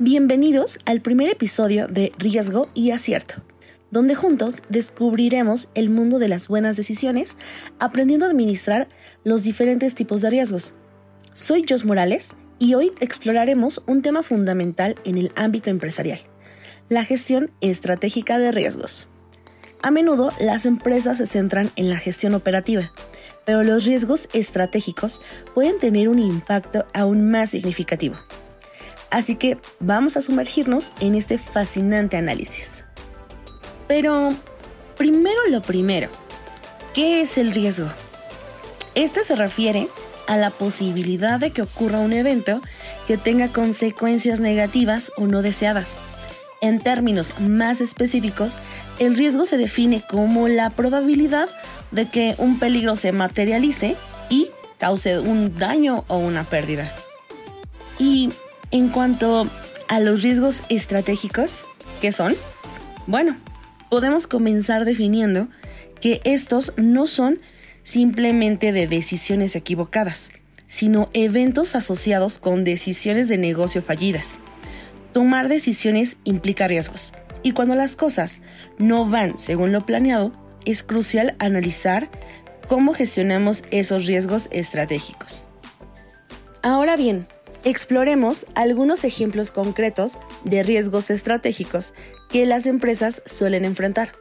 Bienvenidos al primer episodio de Riesgo y Acierto, donde juntos descubriremos el mundo de las buenas decisiones, aprendiendo a administrar los diferentes tipos de riesgos. Soy Jos Morales y hoy exploraremos un tema fundamental en el ámbito empresarial, la gestión estratégica de riesgos. A menudo las empresas se centran en la gestión operativa, pero los riesgos estratégicos pueden tener un impacto aún más significativo. Así que vamos a sumergirnos en este fascinante análisis. Pero, primero lo primero, ¿qué es el riesgo? Este se refiere a la posibilidad de que ocurra un evento que tenga consecuencias negativas o no deseadas. En términos más específicos, el riesgo se define como la probabilidad de que un peligro se materialice y cause un daño o una pérdida. Y en cuanto a los riesgos estratégicos, ¿qué son? Bueno, podemos comenzar definiendo que estos no son simplemente de decisiones equivocadas, sino eventos asociados con decisiones de negocio fallidas. Tomar decisiones implica riesgos, y cuando las cosas no van según lo planeado, es crucial analizar cómo gestionamos esos riesgos estratégicos. Ahora bien, exploremos algunos ejemplos concretos de riesgos estratégicos que las empresas suelen enfrentar,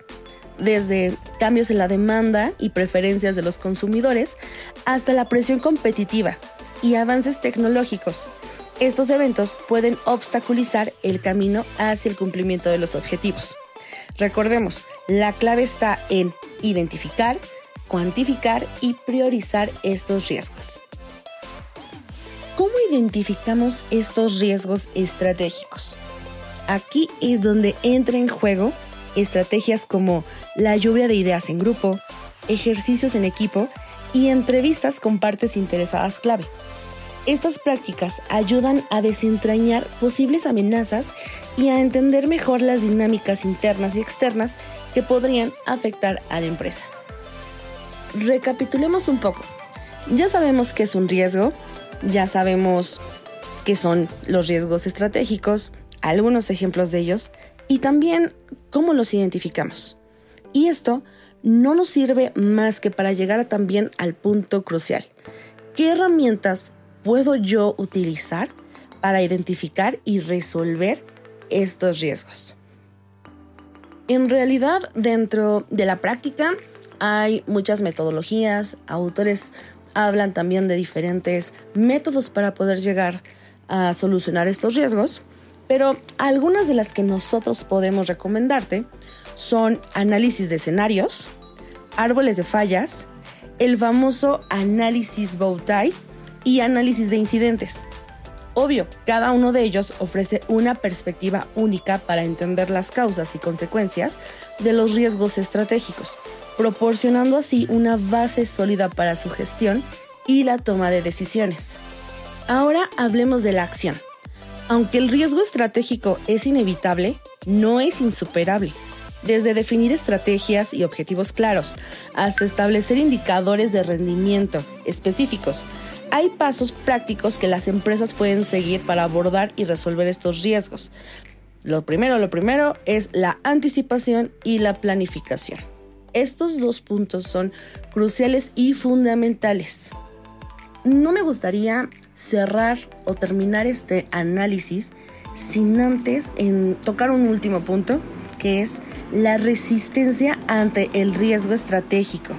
desde cambios en la demanda y preferencias de los consumidores hasta la presión competitiva y avances tecnológicos. Estos eventos pueden obstaculizar el camino hacia el cumplimiento de los objetivos. Recordemos, la clave está en identificar, cuantificar y priorizar estos riesgos. ¿Cómo identificamos estos riesgos estratégicos? Aquí es donde entra en juego estrategias como la lluvia de ideas en grupo, ejercicios en equipo y entrevistas con partes interesadas clave. Estas prácticas ayudan a desentrañar posibles amenazas y a entender mejor las dinámicas internas y externas que podrían afectar a la empresa. Recapitulemos un poco. Ya sabemos qué es un riesgo, ya sabemos qué son los riesgos estratégicos, algunos ejemplos de ellos y también cómo los identificamos. Y esto no nos sirve más que para llegar también al punto crucial. ¿Qué herramientas puedo yo utilizar para identificar y resolver estos riesgos? En realidad, dentro de la práctica hay muchas metodologías, autores hablan también de diferentes métodos para poder llegar a solucionar estos riesgos, pero algunas de las que nosotros podemos recomendarte son análisis de escenarios, árboles de fallas, el famoso análisis Bowtie y análisis de incidentes. Obvio, cada uno de ellos ofrece una perspectiva única para entender las causas y consecuencias de los riesgos estratégicos, proporcionando así una base sólida para su gestión y la toma de decisiones. Ahora hablemos de la acción. Aunque el riesgo estratégico es inevitable, no es insuperable. Desde definir estrategias y objetivos claros hasta establecer indicadores de rendimiento específicos, hay pasos prácticos que las empresas pueden seguir para abordar y resolver estos riesgos. Lo primero, lo primero es la anticipación y la planificación. Estos dos puntos son cruciales y fundamentales. No me gustaría cerrar o terminar este análisis sin antes en tocar un último punto, que es la resistencia ante el riesgo estratégico.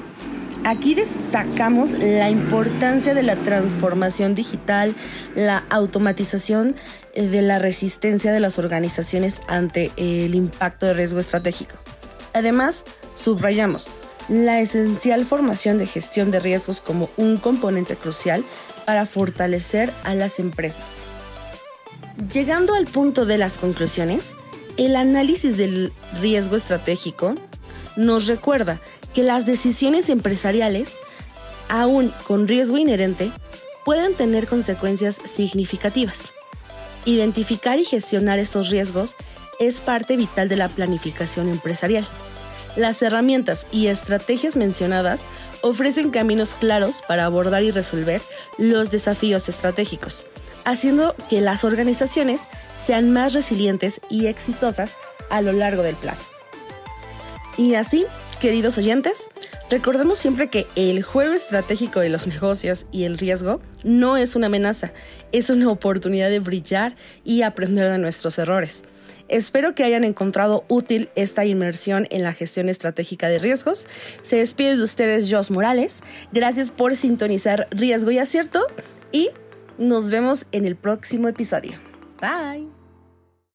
Aquí destacamos la importancia de la transformación digital, la automatización eh, de la resistencia de las organizaciones ante el impacto de riesgo estratégico. Además, subrayamos la esencial formación de gestión de riesgos como un componente crucial para fortalecer a las empresas. Llegando al punto de las conclusiones, el análisis del riesgo estratégico nos recuerda que las decisiones empresariales, aún con riesgo inherente, pueden tener consecuencias significativas. Identificar y gestionar estos riesgos es parte vital de la planificación empresarial. Las herramientas y estrategias mencionadas ofrecen caminos claros para abordar y resolver los desafíos estratégicos, haciendo que las organizaciones sean más resilientes y exitosas a lo largo del plazo. Y así, queridos oyentes, recordemos siempre que el juego estratégico de los negocios y el riesgo no es una amenaza, es una oportunidad de brillar y aprender de nuestros errores. Espero que hayan encontrado útil esta inmersión en la gestión estratégica de riesgos. Se despide de ustedes Jos Morales. Gracias por sintonizar Riesgo y Acierto y nos vemos en el próximo episodio. Bye.